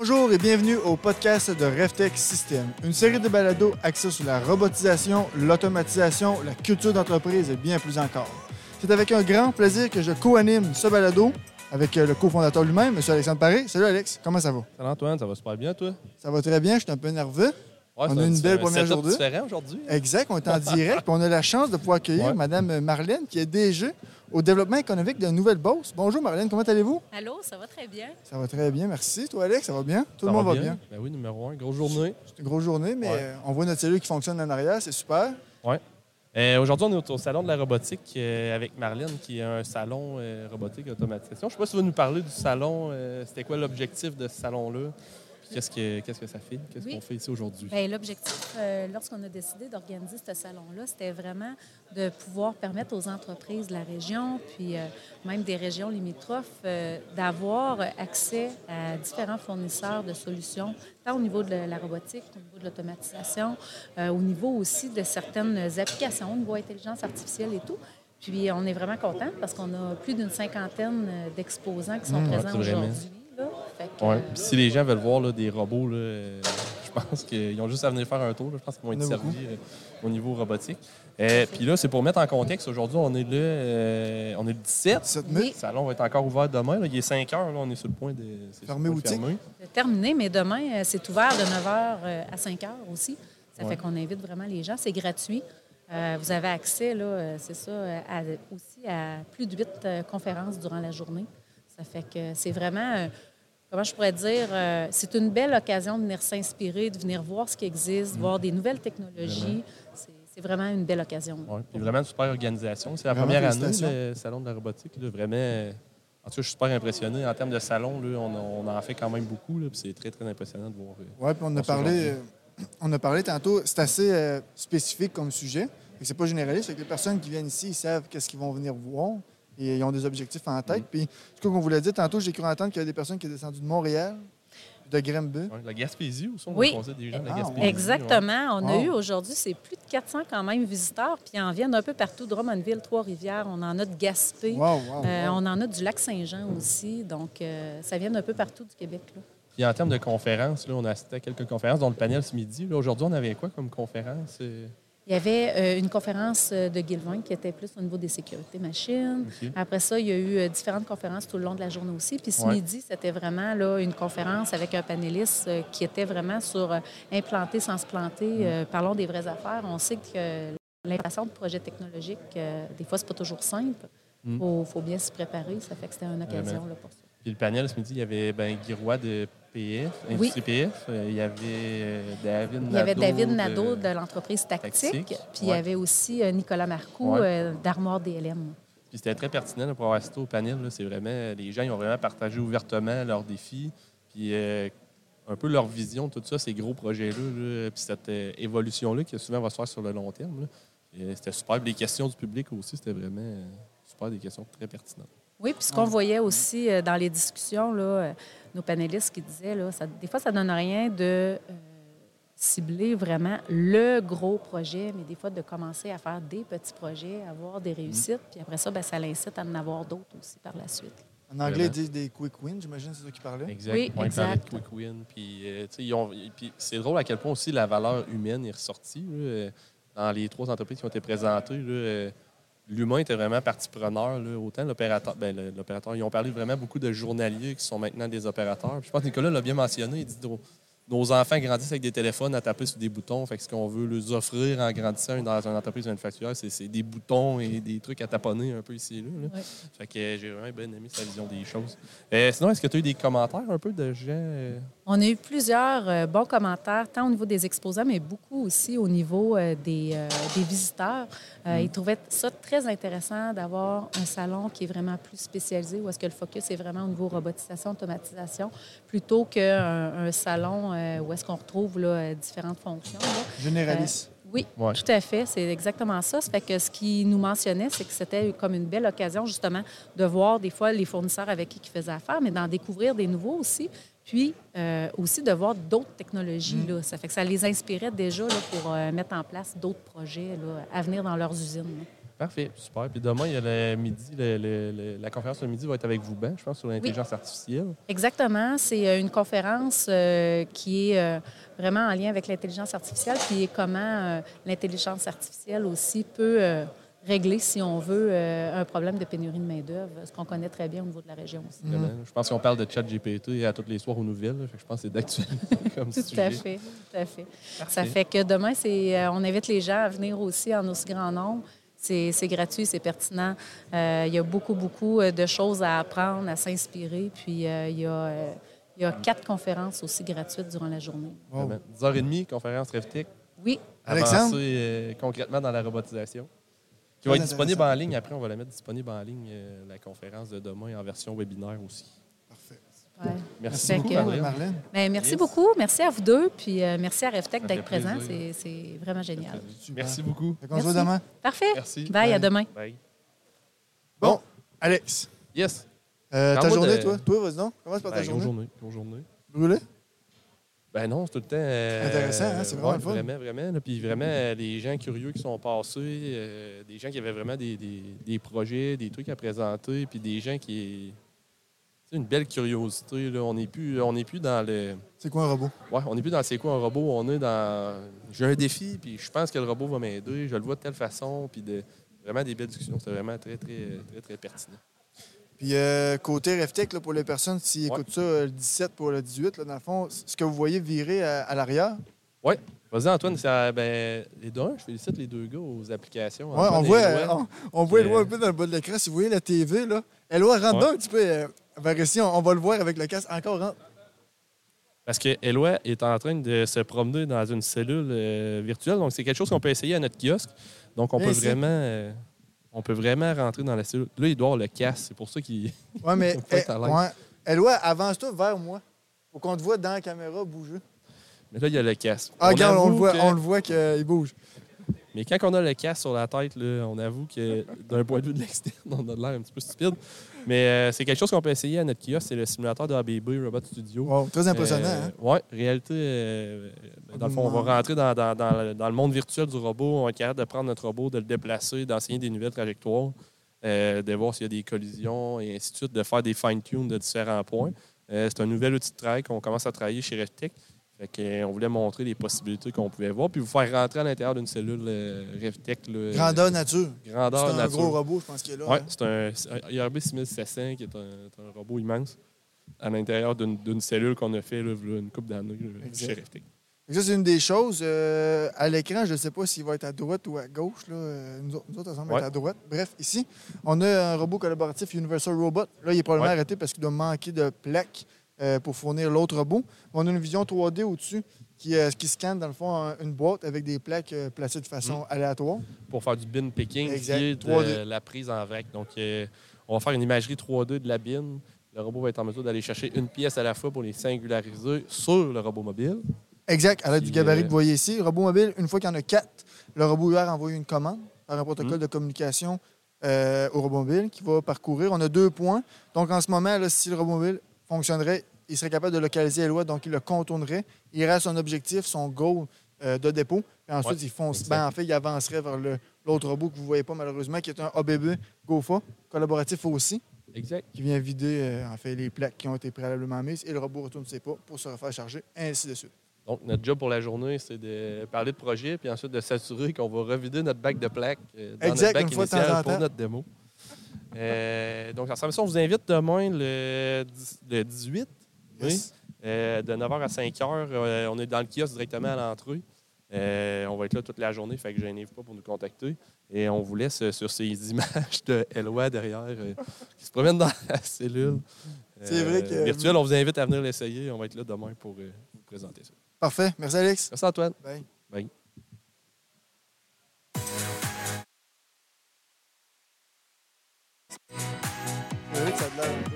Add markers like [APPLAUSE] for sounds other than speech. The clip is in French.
Bonjour et bienvenue au podcast de RevTech System, une série de balados axés sur la robotisation, l'automatisation, la culture d'entreprise et bien plus encore. C'est avec un grand plaisir que je co-anime ce balado avec euh, le cofondateur lui-même, M. Alexandre Paré. Salut Alex, comment ça va? Salut Antoine, ça va super bien toi? Ça va très bien, je suis un peu nerveux. Ouais, On a un une belle un première journée. différent aujourd'hui. Exact, on est en direct, puis on a la chance de pouvoir accueillir Ouais. Mme Marlène, qui est DG au développement économique de Nouvelle-Beauce. Bonjour Marlène, comment allez-vous? Allô, ça va très bien. Ça va très bien, merci. Toi Alex, ça va bien? Tout Ça le monde va bien. Ben oui, numéro un, grosse journée. C'est une grosse journée, mais Ouais. euh, on voit notre cellule qui fonctionne en arrière, c'est super. Euh, aujourd'hui, on est au salon de la robotique euh, avec Marlène, qui est un salon euh, robotique et automatisation. Je ne sais pas si tu veux nous parler du salon. euh, C'était quoi l'objectif de ce salon-là? Qu'est-ce que, qu'est-ce que ça fait? Qu'est-ce Oui. qu'on fait ici aujourd'hui? Bien, L'objectif, euh, lorsqu'on a décidé d'organiser ce salon-là, c'était vraiment de pouvoir permettre aux entreprises de la région, puis euh, même des régions limitrophes, euh, d'avoir accès à différents fournisseurs de solutions, tant au niveau de la robotique, au niveau de l'automatisation, au niveau aussi de certaines applications, au niveau intelligence artificielle et tout. Puis on est vraiment content parce qu'on a plus d'une cinquantaine d'exposants qui sont Mmh, présents aujourd'hui. là. Fait que, Ouais. euh, si les gens veulent voir là, des robots, là, euh, je pense qu'ils ont juste à venir faire un tour. là. Je pense qu'ils vont être servis euh, au niveau robotique. Euh, Puis là, c'est pour mettre en contexte. Aujourd'hui, on est là, euh, on est le 17. 17 mai. Oui. Le salon va être encore ouvert demain. là. Il est 5 heures. Là. On est sur le point de Fermer le boutique. fermer. C'est terminé, mais demain, euh, c'est ouvert de 9h à 5h aussi. Ça Ouais. fait qu'on invite vraiment les gens. C'est gratuit. Euh, vous avez accès, là, c'est ça, à- aussi à plus de huit euh, conférences durant la journée. Ça fait que c'est vraiment, euh, comment je pourrais dire, euh, c'est une belle occasion de venir s'inspirer, de venir voir ce qui existe, Mm. voir des nouvelles technologies. C'est- C'est vraiment une belle occasion. Ouais, puis vraiment une super organisation. C'est la Vraiment, première année, le salon de la robotique. là, vraiment, euh, en tout cas, je suis super impressionné. En termes de salon, là, on, on en fait quand même beaucoup. c'est très, très impressionnant de voir. euh, Oui, puis on a parlé, [CLEARS THROAT] on a parlé tantôt, c'est assez euh, spécifique comme sujet. C'est pas généraliste, que les personnes qui viennent ici, ils savent qu'est-ce qu'ils vont venir voir et ils ont des objectifs en Mm. tête. Puis, ce qu'on vous l'a dit tantôt, j'ai cru entendre qu'il y a des personnes qui sont descendues de Montréal, de Grimby. ouais, la Gaspésie aussi, on Oui. des gens de la Ah, Gaspésie. ouais. Exactement. On a Wow. eu aujourd'hui, c'est plus de 400 quand même visiteurs, puis ils en viennent un peu partout, Drummondville, Trois-Rivières, on en a de Gaspé, Wow, wow, Euh, wow. on en a du lac Saint-Jean aussi, donc euh, ça vient un peu partout du Québec. là. Puis en termes de conférences, là, on a assisté à quelques conférences, dont le panel ce midi. Là, Aujourd'hui, on avait quoi comme conférence? Il y avait euh, une conférence euh, de Guilvin qui était plus au niveau des sécurités machines. Après ça, il y a eu euh, différentes conférences tout le long de la journée aussi. Puis ce Ouais. midi, c'était vraiment là, une conférence avec un panéliste qui était vraiment sur implanter sans se planter. Mm. Euh, parlons des vraies affaires. On sait que l'implantation de projets technologiques, euh, des fois, c'est pas toujours simple. Il Mm. faut, faut bien se préparer. Ça fait que c'était une occasion là, pour ça. Puis le panel ce midi, il y avait ben, Guy Roy de PF, Industrie PF. euh, il y avait euh, David Nadeau. Il y avait David de- Nadeau de l'entreprise Tactique. Tactique, Puis il y avait aussi euh, Nicolas Marcoux Ouais. euh, d'Armoire DLM. Puis c'était très pertinent là, pour avoir assisté au panel. là. C'est vraiment, les gens ils ont vraiment partagé ouvertement leurs défis, puis euh, un peu leur vision, tout ça, ces gros projets-là, là, puis cette euh, évolution-là qui souvent va se faire sur le long terme. euh, C'était super. Les questions du public aussi, c'était vraiment euh, super, des questions très pertinentes. Oui, puis ce qu'on voyait aussi euh, dans les discussions, là, euh, nos panélistes qui disaient, là, ça- des fois, ça ne donne rien de euh, cibler vraiment le gros projet, mais des fois de commencer à faire des petits projets, avoir des réussites, puis après ça, ben, ça l'incite à en avoir d'autres aussi par la suite. En anglais, ils disent des quick wins, j'imagine, c'est ça qui parlait. Exact. Oui, On parlait de exact. quick win. Puis, euh, ils ont- c'est drôle à quel point aussi la valeur humaine est ressortie là, dans les trois entreprises qui ont été présentées. là, euh, L'humain était vraiment partie preneur. là, autant l'opérateur, ben, l'opérateur, ils ont parlé vraiment beaucoup de journaliers qui sont maintenant des opérateurs. Puis je pense que Nicolas l'a bien mentionné. Il dit nos, nos enfants grandissent avec des téléphones à taper sur des boutons. Fait que ce qu'on veut leur offrir en grandissant dans une entreprise manufacturière, c'est c'est des boutons et des trucs à taponner un peu ici et là. là. Ouais. Fait que euh, j'ai vraiment bien aimé sa vision des choses. Euh, sinon, est-ce que tu as eu des commentaires un peu de gens? On a eu plusieurs euh, bons commentaires, tant au niveau des exposants, mais beaucoup aussi au niveau euh, des, euh, des visiteurs. Euh, Ils trouvaient ça très intéressant d'avoir un salon qui est vraiment plus spécialisé, où est-ce que le focus est vraiment au niveau robotisation, automatisation, plutôt qu'un un salon où est-ce qu'on retrouve là, différentes fonctions. là. Généraliste. Oui, Ouais. tout à fait. C'est exactement ça. Ça fait que ce qui nous mentionnait, c'est que c'était comme une belle occasion, justement, de voir des fois les fournisseurs avec qui ils faisaient affaire, mais d'en découvrir des nouveaux aussi. Puis euh, aussi de voir d'autres technologies. Là. Ça fait que ça les inspirait déjà là, pour euh, mettre en place d'autres projets là, à venir dans leurs usines. là. Parfait, super. Puis demain, il y a le midi, le- le- le- la conférence le midi va être avec vous, Ben, je pense, sur l'intelligence artificielle. Exactement. C'est euh, une conférence euh, qui est euh, vraiment en lien avec l'intelligence artificielle, puis comment euh, l'intelligence artificielle aussi peut régler, si on veut, euh, un problème de pénurie de main-d'œuvre, ce qu'on connaît très bien au niveau de la région aussi. Vraiment. Je pense qu'on parle de chat GPT à tous les soirs aux nouvelles. là. Fait que je pense que c'est d'actualité [LAUGHS] comme Tout sujet. à fait, tout à fait. Ça fait que demain, c'est, euh, on invite les gens à venir aussi en aussi grand nombre. C'est, c'est gratuit, c'est pertinent. Euh, il y a beaucoup, beaucoup de choses à apprendre, à s'inspirer. Puis euh, il, y a, euh, il y a quatre conférences aussi gratuites durant la journée. Wow. Vraiment. 10h30, conférence RevTech. Oui, Alexandre? Avancer euh, concrètement dans la robotisation. Qui va être disponible intéressant. en ligne. Après, on va la mettre disponible en ligne, euh, la conférence de demain en version webinaire aussi. Parfait. ouais. Merci beaucoup, Marlène. Marlène. Ben, merci Yes. beaucoup. Merci à vous deux. Puis euh, merci à RevTech d'être présent. C'est, c'est vraiment génial. Merci beaucoup. Qu'on se voit demain. Parfait. Merci. Bye, à demain. Bye. Bon, Alex, Yes. euh, ta journée, de- toi? Toi, vas-y donc. Commence par ta Ben, journée? journée. Grosse journée. Brûlé? Ben non, c'est tout le temps. euh, Intéressant, hein, c'est vraiment ouais, fun. Vraiment, vraiment. là. Puis vraiment, euh, les gens curieux qui sont passés, euh, des gens qui avaient vraiment des, des- des projets, des trucs à présenter, puis des gens qui. C'est une belle curiosité. Là. On n'est plus, on plus dans le. C'est quoi un robot? Ouais, on n'est plus dans c'est quoi un robot. On est dans. J'ai un défi, puis je pense que le robot va m'aider. Je le vois de telle façon, puis de, vraiment des belles discussions. C'est vraiment très, très, très, très pertinent. Puis euh, côté RefTech, là, pour les personnes qui Ouais. écoutent ça euh, le 17 pour le 18, là, dans le fond, ce que vous voyez virer à, à l'arrière, Vas-y, Antoine, ça, ben, les deux, je félicite les deux gars aux applications. ouais, on voit, on, on voit Éloi un peu dans le bas de l'écran. Si vous voyez la TV, là, Éloi, rentre un petit peu euh, vers ici. On, on va le voir avec le casque. Encore, rentre. Parce que Eloi est en train de se promener dans une cellule euh, virtuelle. Donc, c'est quelque chose qu'on peut essayer à notre kiosque. Donc, on peut vraiment. euh, on peut vraiment rentrer dans la cellule. Là, il doit avoir le casque. C'est pour ça qu'il. [LAUGHS] Ouais, mais [LAUGHS] être à ouais. Avance-toi vers moi. Faut qu'on te voit dans la caméra bouger. Mais là, il y a le casque. Ah, regarde, on le voit, que- on le voit qu'il bouge. Mais quand on a le casque sur la tête, là, on avoue que d'un point de vue de l'externe, on a de l'air un petit peu stupide. Mais euh, c'est quelque chose qu'on peut essayer à notre kiosque. C'est le simulateur de ABB Robot Studio. Wow, très impressionnant. Euh, hein? Oui, réalité. euh, dans le fond, on va rentrer dans, dans- dans le- dans le monde virtuel du robot. On être capable de prendre notre robot, de le déplacer, d'enseigner des nouvelles trajectoires, de voir s'il y a des collisions et ainsi de suite, de faire des fine-tune de différents points. C'est un nouvel outil de travail qu'on commence à travailler chez RevTech. Fait euh, on voulait montrer les possibilités qu'on pouvait voir, puis vous faire rentrer à l'intérieur d'une cellule euh, RevTech. là, Grandeur nature. euh, grandeur C'est un nature. gros robot, je pense, qui est là. Oui, hein. c'est un, IRB 6700 qui est un, robot immense à l'intérieur d'une cellule qu'on a fait là, une couple d'années chez que Ça, c'est une des choses. Euh, à l'écran, je ne sais pas s'il va être à droite ou à gauche. Là. Euh, Nous autres, nous autres, ça semble Ouais. être à droite. Bref, ici, on a un robot collaboratif Universal Robot. Là, il est probablement Ouais. arrêté parce qu'il doit manquer de plaques euh, pour fournir l'autre robot. On a une vision 3D au-dessus qui, euh, qui scanne, dans le fond, un- une boîte avec des plaques euh, placées de façon aléatoire. Pour faire du bin picking, qui est de 3D. la prise en vrac. Donc, euh, on va faire une imagerie 3D de la bin. Le robot va être en mesure d'aller chercher une pièce à la fois pour les singulariser sur le robot mobile. Exact, à l'aide du gabarit euh, que vous voyez ici. Robot mobile, une fois qu'il y en a quatre, le robot UR envoie une commande par un protocole Mm. de communication euh, au robot mobile qui va parcourir. On a deux points. Donc, en ce moment, là, si le robot mobile fonctionnerait, il serait capable de localiser Eloi, donc il le contournerait. Il irait à son objectif, son goal euh, de dépôt. Puis ensuite, Ouais, il fonce. Ben, en fait, il avancerait vers l'autre robot que vous ne voyez pas malheureusement, qui est un ABB GOFA, collaboratif aussi, Exact. qui vient vider euh, en fait, les plaques qui ont été préalablement mises et le robot retourne ses pas pour se refaire charger, ainsi de suite. Donc, notre job pour la journée, c'est de parler de projet, puis ensuite de s'assurer qu'on va revider notre bac de plaques euh, dans Exact, notre bac temps initial en pour temps. notre démo. Euh, donc, ça ressemble ça. On vous invite demain le, le 18, Yes. euh, de 9h à 5h. Euh, on est dans le kiosque directement à l'entrée. Euh, on va être là toute la journée, fait que gênez-vous pas pour nous contacter. Et on vous laisse euh, sur ces [LAUGHS] images de Eloi derrière qui se promène dans la cellule. C'est vrai que- on vous invite à venir l'essayer. On va être là demain pour vous présenter ça. Parfait. Merci, Alex. Merci Antoine. Bye. Bye. Ça